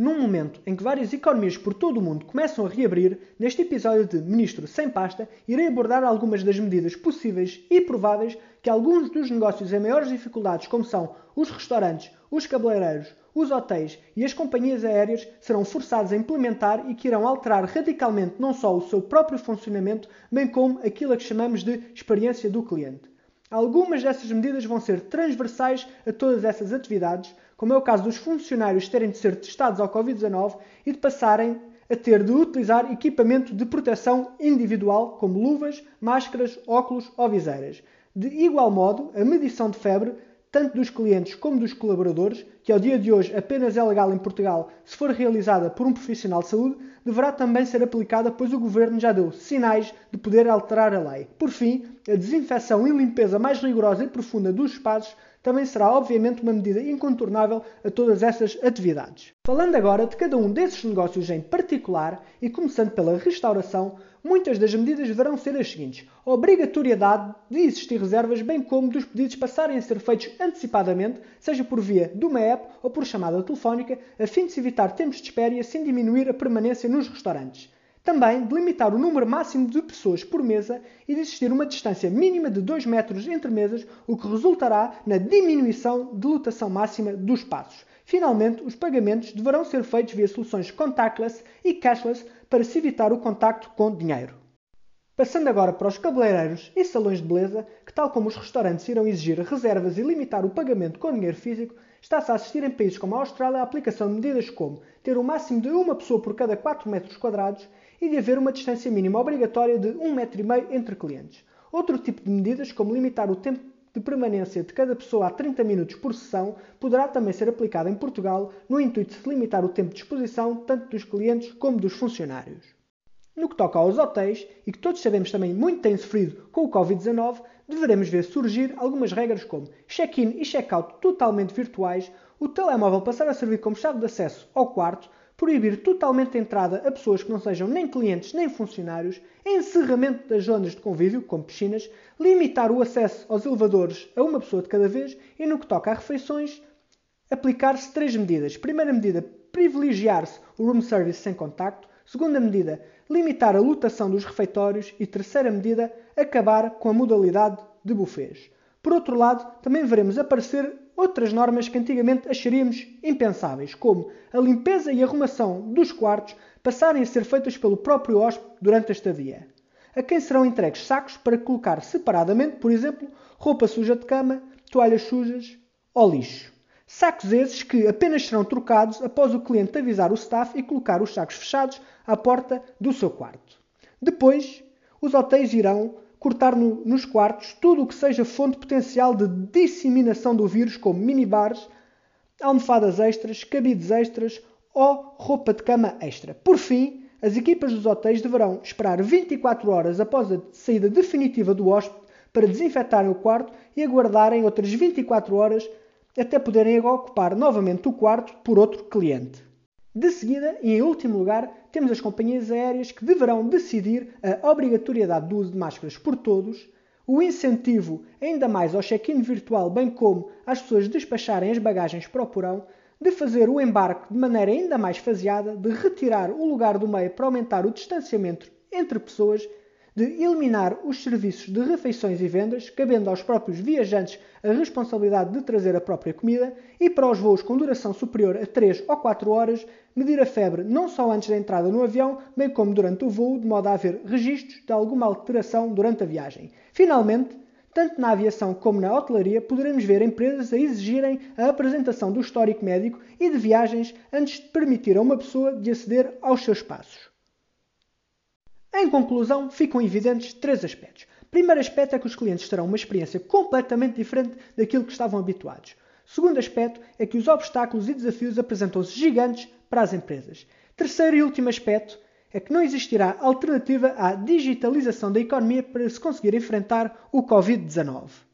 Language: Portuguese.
Num momento em que várias economias por todo o mundo começam a reabrir, neste episódio de Ministro Sem Pasta, irei abordar algumas das medidas possíveis e prováveis que alguns dos negócios em maiores dificuldades, como são os restaurantes, os cabeleireiros, os hotéis e as companhias aéreas, serão forçados a implementar e que irão alterar radicalmente não só o seu próprio funcionamento, bem como aquilo a que chamamos de experiência do cliente. Algumas dessas medidas vão ser transversais a todas essas atividades, como é o caso dos funcionários terem de ser testados ao Covid-19 e de passarem a ter de utilizar equipamento de proteção individual, como luvas, máscaras, óculos ou viseiras. De igual modo, a medição de febre, tanto dos clientes como dos colaboradores, que ao dia de hoje apenas é legal em Portugal se for realizada por um profissional de saúde, deverá também ser aplicada, pois o governo já deu sinais de poder alterar a lei. Por fim, a desinfecção e limpeza mais rigorosa e profunda dos espaços também será obviamente uma medida incontornável a todas essas atividades. Falando agora de cada um desses negócios em particular e começando pela restauração, muitas das medidas deverão ser as seguintes: obrigatoriedade de existir reservas, bem como dos pedidos passarem a ser feitos antecipadamente, seja por via de uma app ou por chamada telefónica, a fim de se evitar tempos de espera e assim diminuir a permanência nos restaurantes. Também delimitar o número máximo de pessoas por mesa e de existir uma distância mínima de 2 metros entre mesas, o que resultará na diminuição de lotação máxima dos espaços. Finalmente, os pagamentos deverão ser feitos via soluções contactless e cashless para se evitar o contacto com dinheiro. Passando agora para os cabeleireiros e salões de beleza, tal como os restaurantes irão exigir reservas e limitar o pagamento com dinheiro físico, está-se a assistir em países como a Austrália a aplicação de medidas como ter um máximo de uma pessoa por cada 4 metros quadrados e de haver uma distância mínima obrigatória de 1,5 metro entre clientes. Outro tipo de medidas, como limitar o tempo de permanência de cada pessoa a 30 minutos por sessão, poderá também ser aplicado em Portugal no intuito de limitar o tempo de exposição tanto dos clientes como dos funcionários. No que toca aos hotéis, e que todos sabemos também muito têm sofrido com o Covid-19, deveremos ver surgir algumas regras como check-in e check-out totalmente virtuais, o telemóvel passar a servir como chave de acesso ao quarto, proibir totalmente a entrada a pessoas que não sejam nem clientes nem funcionários, encerramento das zonas de convívio, como piscinas, limitar o acesso aos elevadores a uma pessoa de cada vez e, no que toca a refeições, aplicar-se três medidas. Primeira medida, privilegiar-se o room service sem contacto. Segunda medida, limitar a lotação dos refeitórios. E terceira medida, acabar com a modalidade de buffets. Por outro lado, também veremos aparecer outras normas que antigamente acharíamos impensáveis, como a limpeza e arrumação dos quartos passarem a ser feitas pelo próprio hóspede durante a estadia. A quem serão entregues sacos para colocar separadamente, por exemplo, roupa suja de cama, toalhas sujas ou lixo. Sacos esses que apenas serão trocados após o cliente avisar o staff e colocar os sacos fechados à porta do seu quarto. Depois, os hotéis irão cortar no, nos quartos tudo o que seja fonte potencial de disseminação do vírus, como minibares, almofadas extras, cabides extras ou roupa de cama extra. Por fim, as equipas dos hotéis deverão esperar 24 horas após a saída definitiva do hóspede para desinfetarem o quarto e aguardarem outras 24 horas até poderem ocupar novamente o quarto por outro cliente. De seguida, e em último lugar, temos as companhias aéreas que deverão decidir a obrigatoriedade do uso de máscaras por todos, o incentivo ainda mais ao check-in virtual, bem como às pessoas despacharem as bagagens para o porão, de fazer o embarque de maneira ainda mais faseada, de retirar o lugar do meio para aumentar o distanciamento entre pessoas de eliminar os serviços de refeições e vendas, cabendo aos próprios viajantes a responsabilidade de trazer a própria comida, e para os voos com duração superior a 3 ou 4 horas, medir a febre não só antes da entrada no avião, bem como durante o voo, de modo a haver registros de alguma alteração durante a viagem. Finalmente, tanto na aviação como na hotelaria, poderemos ver empresas a exigirem a apresentação do histórico médico e de viagens antes de permitir a uma pessoa de aceder aos seus passos. Em conclusão, ficam evidentes três aspectos. Primeiro aspecto é que os clientes terão uma experiência completamente diferente daquilo que estavam habituados. Segundo aspecto é que os obstáculos e desafios apresentam-se gigantes para as empresas. Terceiro e último aspecto é que não existirá alternativa à digitalização da economia para se conseguir enfrentar o Covid-19.